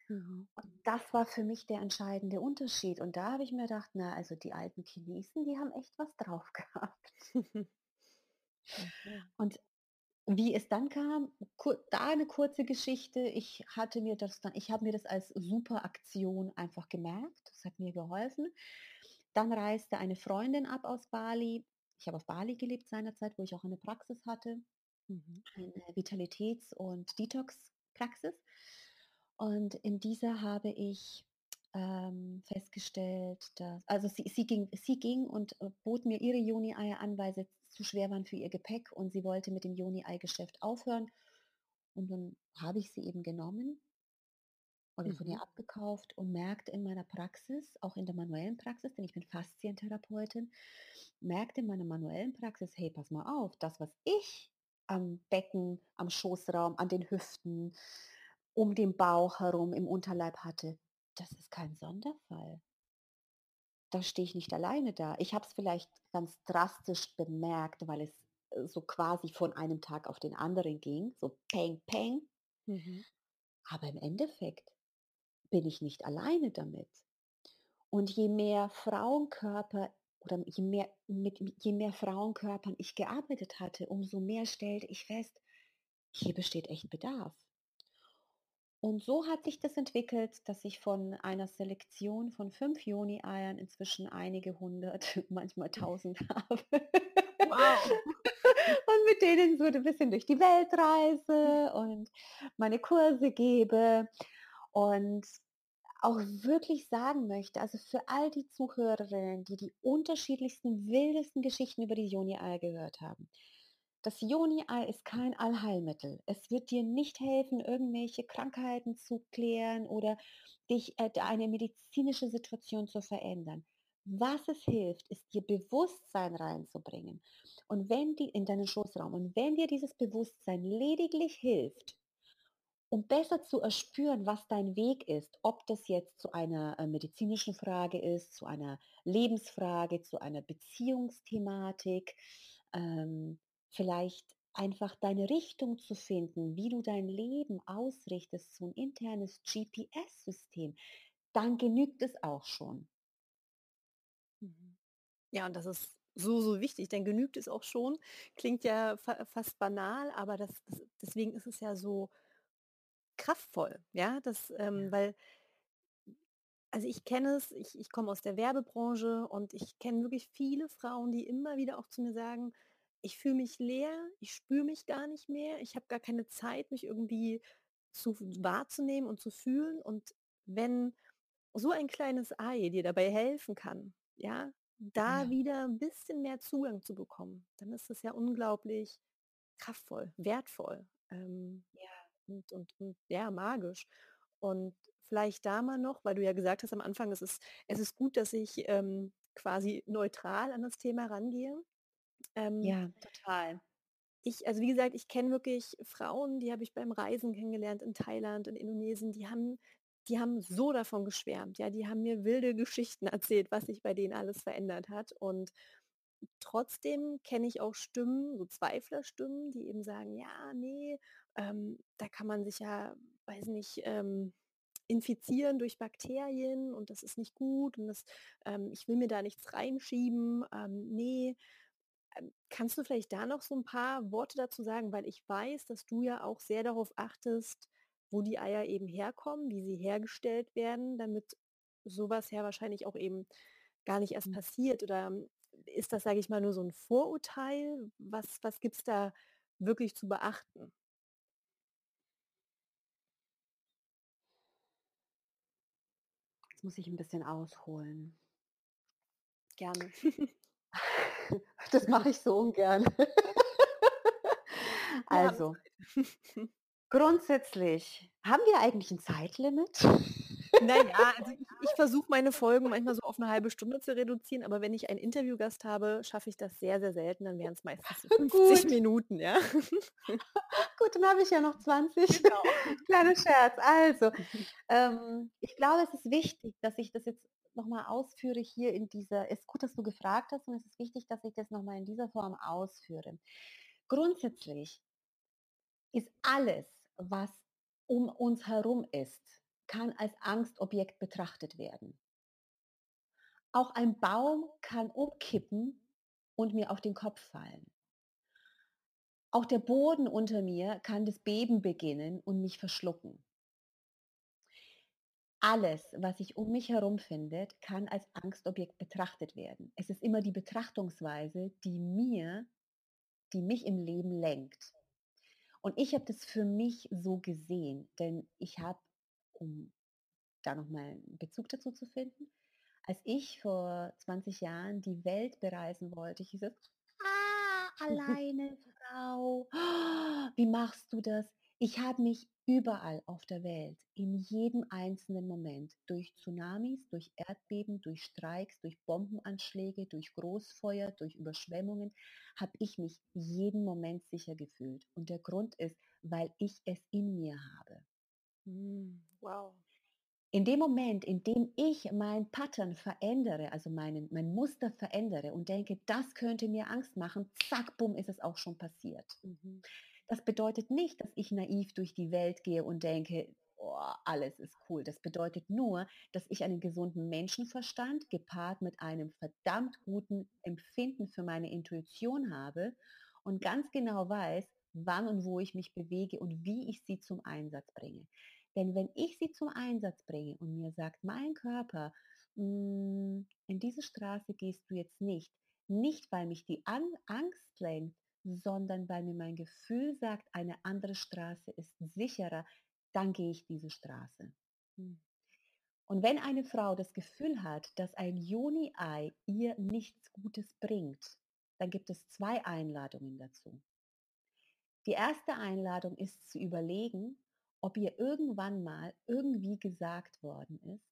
Mhm. Und das war für mich der entscheidende Unterschied. Und da habe ich mir gedacht, na, also die alten Chinesen, die haben echt was drauf *laughs* gehabt. okay. Und wie es dann kam, da eine kurze Geschichte. Ich hatte mir das dann, ich habe mir das als super Aktion einfach gemerkt. Das hat mir geholfen. Dann reiste eine Freundin ab aus Bali. Ich habe auf Bali gelebt seinerzeit, wo ich auch eine Praxis hatte, mhm. eine Vitalitäts- und Detox-Praxis. Und in dieser habe ich ähm, festgestellt, dass, also sie, sie, ging, sie ging und äh, bot mir ihre Joni-Eier an, weil sie zu schwer waren für ihr Gepäck und sie wollte mit dem Joni-Ei-Geschäft aufhören. Und dann habe ich sie eben genommen oder von ihr mhm. abgekauft und merkte in meiner Praxis, auch in der manuellen Praxis, denn ich bin Faszientherapeutin, merkte in meiner manuellen Praxis, hey, pass mal auf, das, was ich am Becken, am Schoßraum, an den Hüften, um den Bauch herum im Unterleib hatte, das ist kein Sonderfall. Da stehe ich nicht alleine da. Ich habe es vielleicht ganz drastisch bemerkt, weil es äh, so quasi von einem Tag auf den anderen ging, so peng, peng. Mhm. Aber im Endeffekt bin ich nicht alleine damit. Und je mehr Frauenkörper oder je mehr, mit je mehr Frauenkörpern ich gearbeitet hatte, umso mehr stellte ich fest, hier besteht echt Bedarf. Und so hat sich das entwickelt, dass ich von einer Selektion von fünf Joni-Eiern inzwischen einige hundert, *laughs* manchmal tausend *laughs* habe. Wow. und mit denen so ein bisschen durch die Welt reise und meine Kurse gebe und auch wirklich sagen möchte, also für all die Zuhörerinnen, die die unterschiedlichsten, wildesten Geschichten über die Joni-Eier gehört haben, das Joni-Ei ist kein Allheilmittel. Es wird dir nicht helfen, irgendwelche Krankheiten zu klären oder dich äh, eine medizinische Situation zu verändern. Was es hilft, ist dir Bewusstsein reinzubringen. Und wenn die in deinen Schoßraum und wenn dir dieses Bewusstsein lediglich hilft, um besser zu erspüren, was dein Weg ist, ob das jetzt zu einer äh, medizinischen Frage ist, zu einer Lebensfrage, zu einer Beziehungsthematik, ähm, vielleicht einfach deine Richtung zu finden, wie du dein Leben ausrichtest, so ein internes GPS-System, dann genügt es auch schon. Mhm. Ja, und das ist so, so wichtig, denn genügt es auch schon. Klingt ja fa fast banal, aber das, das, deswegen ist es ja so kraftvoll, ja, das, ähm, ja. weil also ich kenne es, ich, ich komme aus der Werbebranche und ich kenne wirklich viele Frauen, die immer wieder auch zu mir sagen, ich fühle mich leer, ich spüre mich gar nicht mehr, ich habe gar keine Zeit, mich irgendwie zu wahrzunehmen und zu fühlen. Und wenn so ein kleines Ei dir dabei helfen kann, ja, da ja. wieder ein bisschen mehr Zugang zu bekommen, dann ist das ja unglaublich kraftvoll, wertvoll ähm, ja. Und, und, und ja, magisch. Und vielleicht da mal noch, weil du ja gesagt hast am Anfang, es ist, es ist gut, dass ich ähm, quasi neutral an das Thema rangehe. Ähm, ja, total. Ich, also wie gesagt, ich kenne wirklich Frauen, die habe ich beim Reisen kennengelernt in Thailand, in Indonesien, die haben, die haben so davon geschwärmt. Ja, die haben mir wilde Geschichten *laughs* erzählt, was sich bei denen alles verändert hat. Und trotzdem kenne ich auch Stimmen, so Zweiflerstimmen, die eben sagen, ja, nee, ähm, da kann man sich ja, weiß nicht, ähm, infizieren durch Bakterien und das ist nicht gut und das, ähm, ich will mir da nichts reinschieben. Ähm, nee, ähm, kannst du vielleicht da noch so ein paar Worte dazu sagen, weil ich weiß, dass du ja auch sehr darauf achtest, wo die Eier eben herkommen, wie sie hergestellt werden, damit sowas ja wahrscheinlich auch eben gar nicht erst mhm. passiert oder ähm, ist das, sage ich mal, nur so ein Vorurteil? Was, was gibt es da wirklich zu beachten? Jetzt muss ich ein bisschen ausholen. Gerne. *laughs* *laughs* Das mache ich so ungern. Also, *laughs* grundsätzlich, haben wir eigentlich ein Zeitlimit? Naja, also ich, ich versuche meine Folgen manchmal so auf eine halbe Stunde zu reduzieren, aber wenn ich einen Interviewgast habe, schaffe ich das sehr, sehr selten. Dann wären es meistens 50 *laughs* Gut. Minuten, ja. *laughs* Gut, dann habe ich ja noch 20. Genau. *laughs* Kleiner Scherz. Also, ähm, ich glaube, es ist wichtig, dass ich das jetzt nochmal ausführe hier in dieser, ist gut, dass du gefragt hast und es ist wichtig, dass ich das nochmal in dieser Form ausführe. Grundsätzlich ist alles, was um uns herum ist, kann als Angstobjekt betrachtet werden. Auch ein Baum kann umkippen und mir auf den Kopf fallen. Auch der Boden unter mir kann das Beben beginnen und mich verschlucken. Alles, was sich um mich herum findet, kann als Angstobjekt betrachtet werden. Es ist immer die Betrachtungsweise, die mir, die mich im Leben lenkt. Und ich habe das für mich so gesehen, denn ich habe, um da nochmal einen Bezug dazu zu finden, als ich vor 20 Jahren die Welt bereisen wollte, hieß es, ah, alleine Frau, wie machst du das? Ich habe mich überall auf der Welt, in jedem einzelnen Moment, durch Tsunamis, durch Erdbeben, durch Streiks, durch Bombenanschläge, durch Großfeuer, durch Überschwemmungen, habe ich mich jeden Moment sicher gefühlt. Und der Grund ist, weil ich es in mir habe. Hm, wow. In dem Moment, in dem ich mein Pattern verändere, also meinen, mein Muster verändere und denke, das könnte mir Angst machen, zack, bumm, ist es auch schon passiert. Mhm. Das bedeutet nicht, dass ich naiv durch die Welt gehe und denke, oh, alles ist cool. Das bedeutet nur, dass ich einen gesunden Menschenverstand gepaart mit einem verdammt guten Empfinden für meine Intuition habe und ganz genau weiß, wann und wo ich mich bewege und wie ich sie zum Einsatz bringe. Denn wenn ich sie zum Einsatz bringe und mir sagt, mein Körper, hm, in diese Straße gehst du jetzt nicht, nicht weil mich die Angst lenkt, sondern weil mir mein Gefühl sagt, eine andere Straße ist sicherer, dann gehe ich diese Straße. Hm. Und wenn eine Frau das Gefühl hat, dass ein Joni-Ei ihr nichts Gutes bringt, dann gibt es zwei Einladungen dazu. Die erste Einladung ist zu überlegen, ob ihr irgendwann mal irgendwie gesagt worden ist,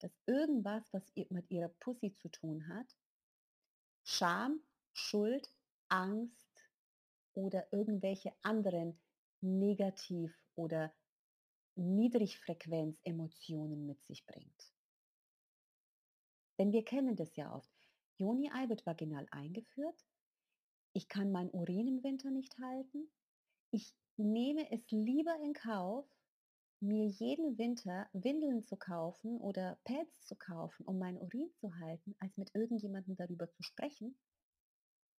dass irgendwas, was mit ihrer Pussy zu tun hat, Scham, Schuld, Angst oder irgendwelche anderen Negativ- oder Niedrigfrequenz-Emotionen mit sich bringt. Denn wir kennen das ja oft. Joni-Ei wird vaginal eingeführt. Ich kann mein Urin im Winter nicht halten. Ich nehme es lieber in Kauf, mir jeden Winter Windeln zu kaufen oder Pads zu kaufen, um meinen Urin zu halten, als mit irgendjemandem darüber zu sprechen,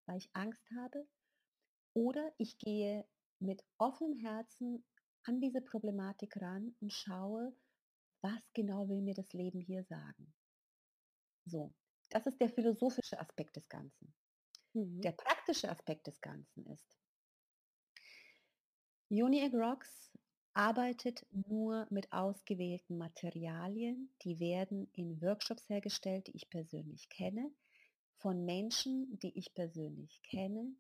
weil ich Angst habe. Oder ich gehe mit offenem Herzen an diese Problematik ran und schaue, was genau will mir das Leben hier sagen. So, das ist der philosophische Aspekt des Ganzen. Mhm. Der praktische Aspekt des Ganzen ist, Uniegg Rocks arbeitet nur mit ausgewählten Materialien. Die werden in Workshops hergestellt, die ich persönlich kenne, von Menschen, die ich persönlich kenne.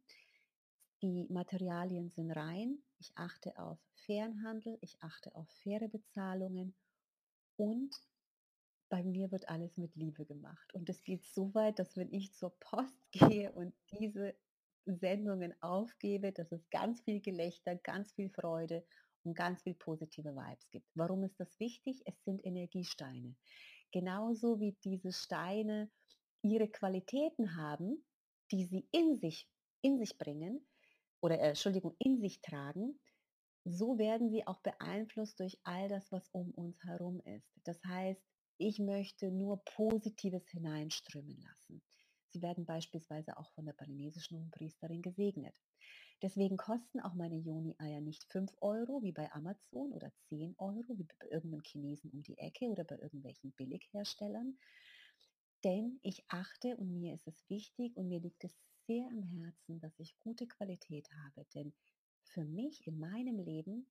Die Materialien sind rein. Ich achte auf fairen Handel, ich achte auf faire Bezahlungen und bei mir wird alles mit Liebe gemacht. Und es geht so weit, dass wenn ich zur Post *laughs* gehe und diese Sendungen aufgebe, dass es ganz viel Gelächter, ganz viel Freude und ganz viel positive Vibes gibt. Warum ist das wichtig? Es sind Energiesteine. Genauso wie diese Steine ihre Qualitäten haben, die sie in sich, in sich bringen oder äh, Entschuldigung, in sich tragen, so werden sie auch beeinflusst durch all das, was um uns herum ist. Das heißt, ich möchte nur Positives hineinströmen lassen. Sie werden beispielsweise auch von der balinesischen Priesterin gesegnet. Deswegen kosten auch meine Joni-Eier nicht 5 Euro wie bei Amazon oder 10 Euro wie bei irgendeinem Chinesen um die Ecke oder bei irgendwelchen Billigherstellern. Denn ich achte und mir ist es wichtig und mir liegt es sehr am Herzen, dass ich gute Qualität habe. Denn für mich in meinem Leben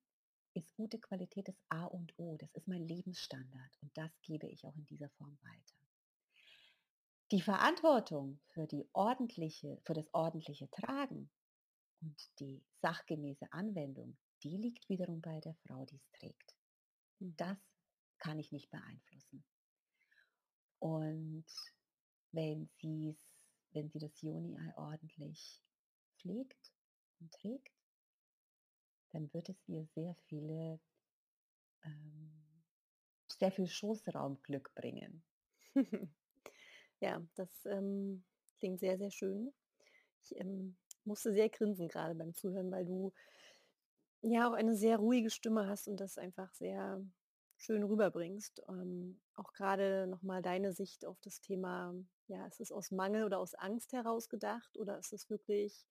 ist gute Qualität das A und O. Das ist mein Lebensstandard und das gebe ich auch in dieser Form weiter. Die Verantwortung für, die ordentliche, für das ordentliche Tragen und die sachgemäße Anwendung, die liegt wiederum bei der Frau, die es trägt. Das kann ich nicht beeinflussen. Und wenn, sie's, wenn sie das Joni-Ei ordentlich pflegt und trägt, dann wird es ihr sehr viele, ähm, sehr viel Schoßraumglück bringen. *laughs* Ja, das ähm, klingt sehr, sehr schön. Ich ähm, musste sehr grinsen gerade beim Zuhören, weil du ja auch eine sehr ruhige Stimme hast und das einfach sehr schön rüberbringst. Ähm, auch gerade nochmal deine Sicht auf das Thema, ja, ist es aus Mangel oder aus Angst heraus gedacht oder ist es wirklich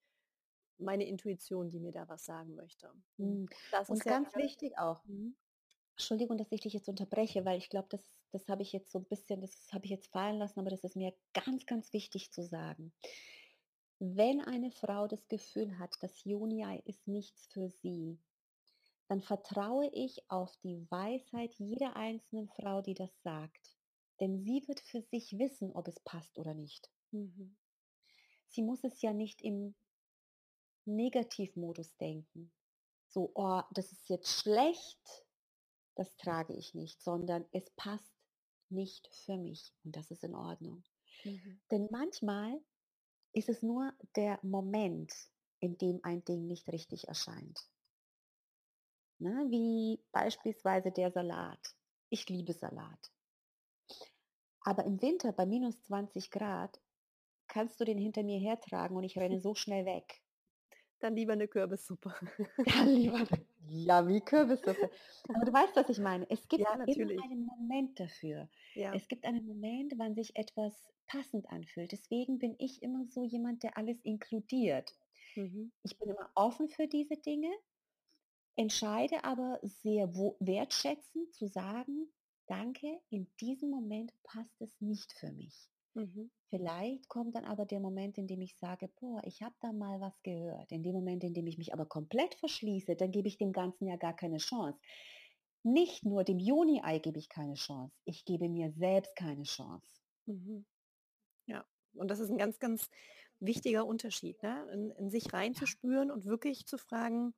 meine Intuition, die mir da was sagen möchte? Mhm. Das und ganz ja wichtig auch. Mhm. Entschuldigung, dass ich dich jetzt unterbreche, weil ich glaube, das, das habe ich jetzt so ein bisschen, das habe ich jetzt fallen lassen, aber das ist mir ganz, ganz wichtig zu sagen. Wenn eine Frau das Gefühl hat, das Juni-Ei ist nichts für sie, dann vertraue ich auf die Weisheit jeder einzelnen Frau, die das sagt. Denn sie wird für sich wissen, ob es passt oder nicht. Mhm. Sie muss es ja nicht im Negativmodus denken. So, oh, das ist jetzt schlecht, das trage ich nicht, sondern es passt nicht für mich und das ist in Ordnung. Mhm. Denn manchmal ist es nur der Moment, in dem ein Ding nicht richtig erscheint. Ne? Wie beispielsweise der Salat. Ich liebe Salat. Aber im Winter bei minus 20 Grad kannst du den hinter mir hertragen und ich renne *laughs* so schnell weg. Dann lieber eine Kürbissuppe. Ja, lieber *laughs* ja, wie Kürbissuppe. Aber du weißt, was ich meine. Es gibt ja, immer einen Moment dafür. Ja. Es gibt einen Moment, wann sich etwas passend anfühlt. Deswegen bin ich immer so jemand, der alles inkludiert. Mhm. Ich bin immer offen für diese Dinge, entscheide aber sehr wertschätzend zu sagen, danke, in diesem Moment passt es nicht für mich. Mhm. Vielleicht kommt dann aber der Moment, in dem ich sage, boah, ich habe da mal was gehört. In dem Moment, in dem ich mich aber komplett verschließe, dann gebe ich dem Ganzen ja gar keine Chance. Nicht nur dem Juni-Ei gebe ich keine Chance, ich gebe mir selbst keine Chance. Mhm. Ja, und das ist ein ganz, ganz wichtiger Unterschied, ne? in, in sich reinzuspüren ja. und wirklich zu fragen,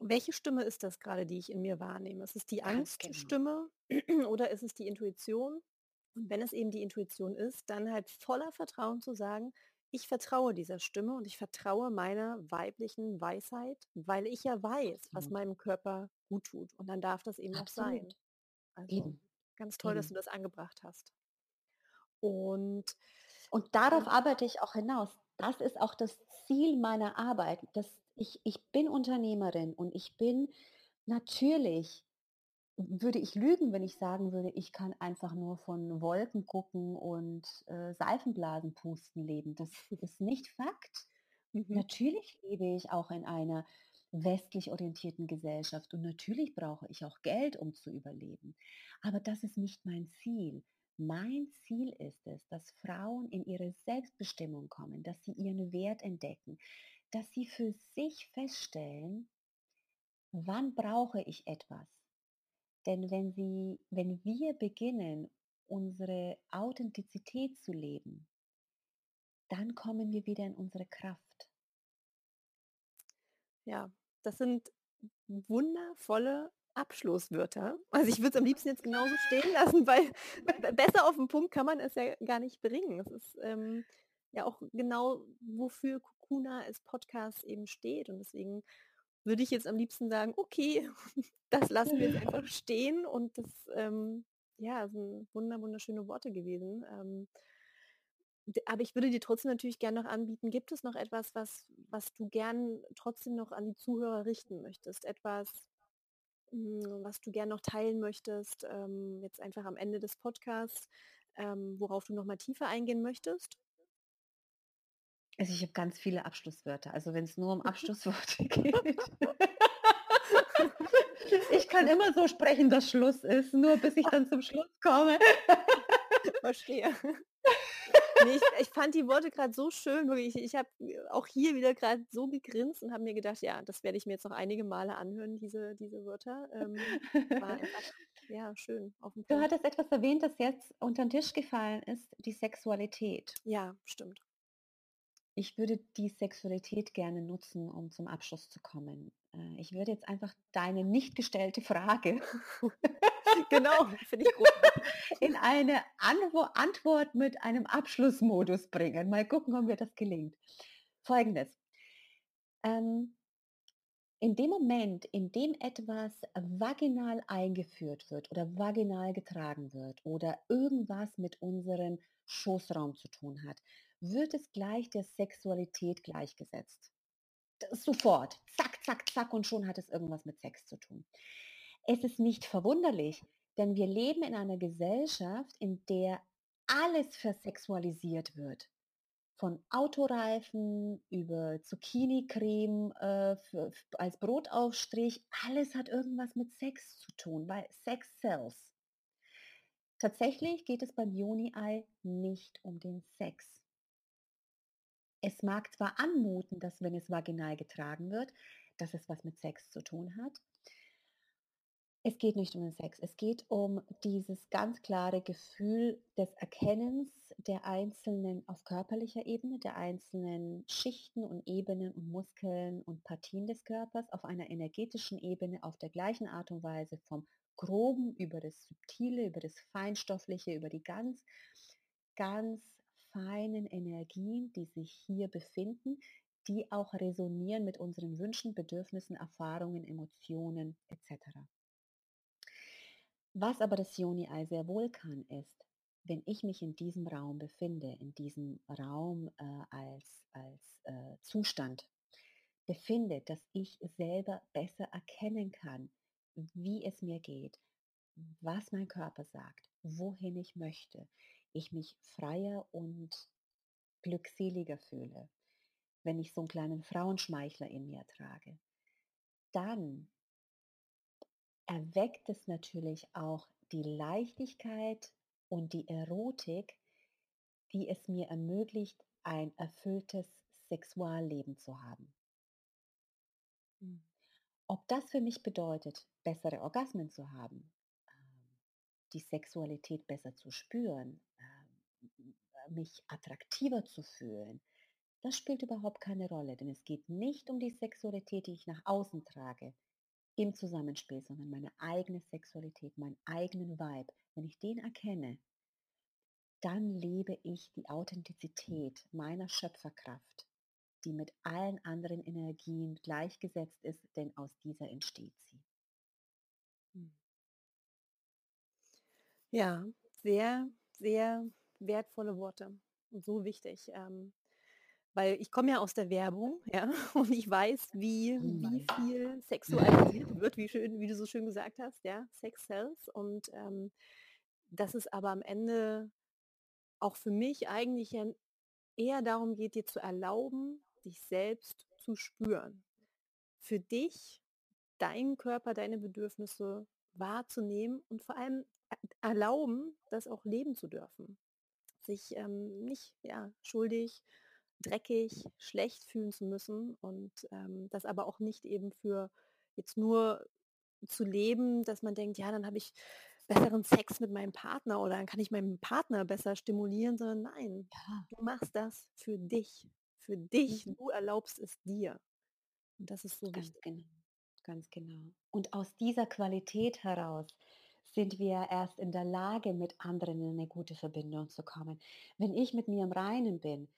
welche Stimme ist das gerade, die ich in mir wahrnehme? Ist es die. Angststimme genau. oder ist es die Intuition? Und wenn es eben die Intuition ist, dann halt voller Vertrauen zu sagen, ich vertraue dieser Stimme und ich vertraue meiner weiblichen Weisheit, weil ich ja weiß, was meinem Körper gut tut. Und dann darf das eben Absolut. auch sein. Also eben. ganz toll, eben. dass du das angebracht hast. Und, und darauf arbeite ich auch hinaus. Das ist auch das Ziel meiner Arbeit. Das, ich, ich bin Unternehmerin und ich bin natürlich würde ich lügen, wenn ich sagen würde, ich kann einfach nur von Wolken gucken und äh, Seifenblasen pusten leben. Das ist nicht Fakt. Mhm. Natürlich lebe ich auch in einer westlich orientierten Gesellschaft und natürlich brauche ich auch Geld, um zu überleben. Aber das ist nicht mein Ziel. Mein Ziel ist es, dass Frauen in ihre Selbstbestimmung kommen, dass sie ihren Wert entdecken, dass sie für sich feststellen, wann brauche ich etwas denn wenn sie, wenn wir beginnen, unsere Authentizität zu leben, dann kommen wir wieder in unsere Kraft. Ja, das sind wundervolle Abschlusswörter. Also ich würde es am liebsten jetzt genauso stehen lassen, weil besser auf den Punkt kann man es ja gar nicht bringen. Es ist ähm, ja auch genau, wofür Kukuna als Podcast eben steht. Und deswegen würde ich jetzt am liebsten sagen, okay, *laughs* das lassen wir jetzt *laughs* einfach stehen und das, ähm, ja, sind wunder, wunderschöne Worte gewesen. Ähm, aber ich würde dir trotzdem natürlich gerne noch anbieten, gibt es noch etwas, was, was du gern trotzdem noch an die Zuhörer richten möchtest? Etwas, hm, was du gern noch teilen möchtest, ähm, jetzt einfach am Ende des Podcasts, ähm, worauf du noch mal tiefer eingehen möchtest? Also ich habe ganz viele Abschlusswörter. Also wenn es nur um *laughs* Abschlussworte *laughs* geht. ich kann immer so sprechen, dass Schluss ist, nur bis ich dann zum Schluss komme. *laughs* Verstehe. Nee, ich, ich, fand die Worte gerade so schön, wirklich. Ich, ich habe auch hier wieder gerade so gegrinst und habe mir gedacht, ja, das werde ich mir jetzt noch einige Male anhören, diese, diese Wörter. Ähm, einfach, ja, schön. du hattest etwas erwähnt, das jetzt unter den Tisch gefallen ist, die Sexualität. Ja, stimmt. Ich würde die Sexualität gerne nutzen, um zum Abschluss zu kommen. Äh, ich würde jetzt einfach deine nicht gestellte Frage *laughs* genau, finde ich gut. *laughs* in eine Antwort mit einem Abschlussmodus bringen. Mal gucken, ob mir das gelingt. Folgendes. Ähm, in dem Moment, in dem etwas vaginal eingeführt wird oder vaginal getragen wird oder irgendwas mit unserem Schoßraum zu tun hat, wird es gleich der Sexualität gleichgesetzt. Sofort, zack, zack, zack und schon hat es irgendwas mit Sex zu tun. Es ist nicht verwunderlich, denn wir leben in einer Gesellschaft, in der alles versexualisiert wird. Von Autoreifen über Zucchini-Creme äh, als Brotaufstrich, alles hat irgendwas mit Sex zu tun, weil Sex sells. Tatsächlich geht es beim Joni-Ei nicht um den Sex. Es mag zwar anmuten, dass wenn es vaginal getragen wird, dass es was mit Sex zu tun hat. Es geht nicht um den Sex. Es geht um dieses ganz klare Gefühl des Erkennens der einzelnen auf körperlicher Ebene, der einzelnen Schichten und Ebenen und Muskeln und Partien des Körpers auf einer energetischen Ebene auf der gleichen Art und Weise vom Groben über das Subtile, über das Feinstoffliche, über die ganz, ganz feinen Energien, die sich hier befinden, die auch resonieren mit unseren Wünschen, Bedürfnissen, Erfahrungen, Emotionen etc. Was aber das Joni-Ei sehr wohl kann, ist, wenn ich mich in diesem Raum befinde, in diesem Raum äh, als, als äh, Zustand befinde, dass ich selber besser erkennen kann, wie es mir geht, was mein Körper sagt, wohin ich möchte, ich mich freier und glückseliger fühle, wenn ich so einen kleinen Frauenschmeichler in mir trage, dann erweckt es natürlich auch die Leichtigkeit und die Erotik, die es mir ermöglicht, ein erfülltes Sexualleben zu haben. Hm. Ob das für mich bedeutet, bessere Orgasmen zu haben, ähm, die Sexualität besser zu spüren, mich attraktiver zu fühlen, das spielt überhaupt keine Rolle, denn es geht nicht um die Sexualität, die ich nach außen trage im Zusammenspiel, sondern meine eigene Sexualität, meinen eigenen Vibe. Wenn ich den erkenne, dann lebe ich die Authentizität meiner Schöpferkraft, die mit allen anderen Energien gleichgesetzt ist, denn aus dieser entsteht sie. Hm. Ja, sehr, sehr wertvolle Worte und so wichtig. Ähm, weil ich komme ja aus der Werbung, *laughs* ja, und ich weiß, wie, wie viel sexualisiert wird, wie schön, wie du so schön gesagt hast, ja, Sex sells. Und ähm, dass es aber am Ende auch für mich eigentlich eher darum geht, dir zu erlauben, dich selbst zu spüren. Für dich, deinen Körper, deine Bedürfnisse wahrzunehmen und vor allem erlauben, das auch leben zu dürfen. Sich ähm, nicht ja, schuldig dreckig, schlecht fühlen zu müssen und ähm, das aber auch nicht eben für jetzt nur zu leben, dass man denkt, ja, dann habe ich besseren Sex mit meinem Partner oder dann kann ich meinen Partner besser stimulieren, sondern nein, ja. du machst das für dich, für dich, mhm. du erlaubst es dir. Und das ist so Ganz wichtig. Genau. Ganz genau. Und aus dieser Qualität heraus sind wir erst in der Lage, mit anderen in eine gute Verbindung zu kommen. Wenn ich mit mir im Reinen bin,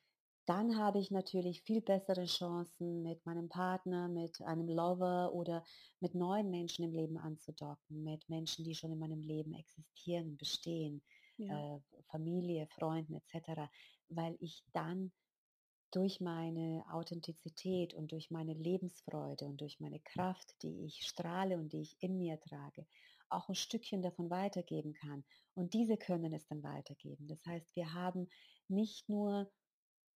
dann habe ich natürlich viel bessere Chancen, mit meinem Partner, mit einem Lover oder mit neuen Menschen im Leben anzudocken, mit Menschen, die schon in meinem Leben existieren, bestehen, ja. äh, Familie, Freunden etc., weil ich dann durch meine Authentizität und durch meine Lebensfreude und durch meine Kraft, die ich strahle und die ich in mir trage, auch ein Stückchen davon weitergeben kann. Und diese können es dann weitergeben. Das heißt, wir haben nicht nur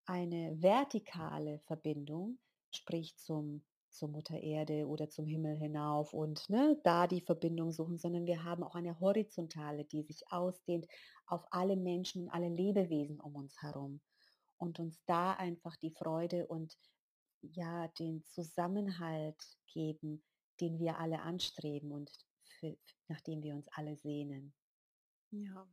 eine vertikale Verbindung, sprich zum, zur Mutter Erde oder zum Himmel hinauf und ne, da die Verbindung suchen, sondern wir haben auch eine horizontale, die sich ausdehnt auf alle Menschen und alle Lebewesen um uns herum und uns da einfach die Freude und ja den Zusammenhalt geben, den wir alle anstreben und für, nach dem wir uns alle sehnen. Ja,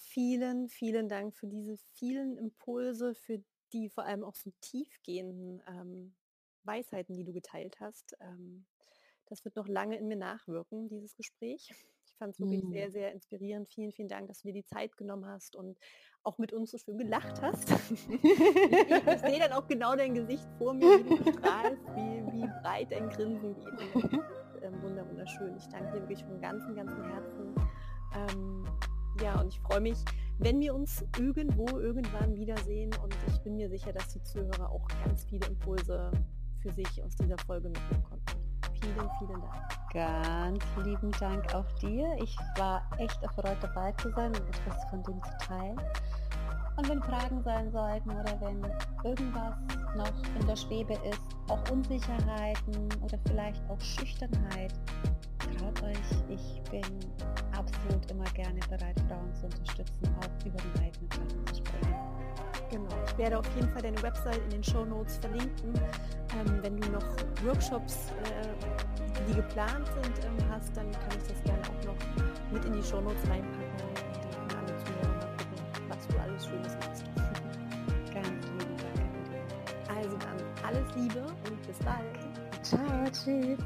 Vielen, vielen Dank für diese vielen Impulse, für die vor allem auch so tiefgehenden ähm, Weisheiten, die du geteilt hast. Ähm, das wird noch lange in mir nachwirken, dieses Gespräch. Ich fand es wirklich mm. sehr, sehr inspirierend. Vielen, vielen Dank, dass du dir die Zeit genommen hast und auch mit uns so schön gelacht hast. *laughs* ich, ich sehe dann auch genau dein Gesicht vor mir, wie du *laughs* strahlst, wie, wie breit dein Grinsen geht. Wunderschön. Ich danke dir wirklich von ganzem, ganzem Herzen. Ähm, ja, und ich freue mich, wenn wir uns irgendwo irgendwann wiedersehen und ich bin mir sicher, dass die Zuhörer auch ganz viele Impulse für sich aus dieser Folge mitnehmen konnten. Vielen, vielen Dank. Ganz lieben Dank auch dir. Ich war echt erfreut dabei zu sein und etwas von dem zu teilen. Und wenn Fragen sein sollten oder wenn irgendwas noch in der Schwebe ist, auch Unsicherheiten oder vielleicht auch Schüchternheit, traut euch, ich bin absolut immer gerne bereit, Frauen zu unterstützen, auch über die eigenen Schatten zu sprechen. Genau, ich werde auf jeden Fall deine Website in den Show Notes verlinken. Ähm, wenn du noch Workshops, äh, die geplant sind, ähm, hast, dann kann ich das gerne auch noch mit in die Show Notes reinpacken und dann alle was Schönes machst. *laughs* Ganz lieben Dank. Also dann alles Liebe und bis bald. Ciao, tschüss.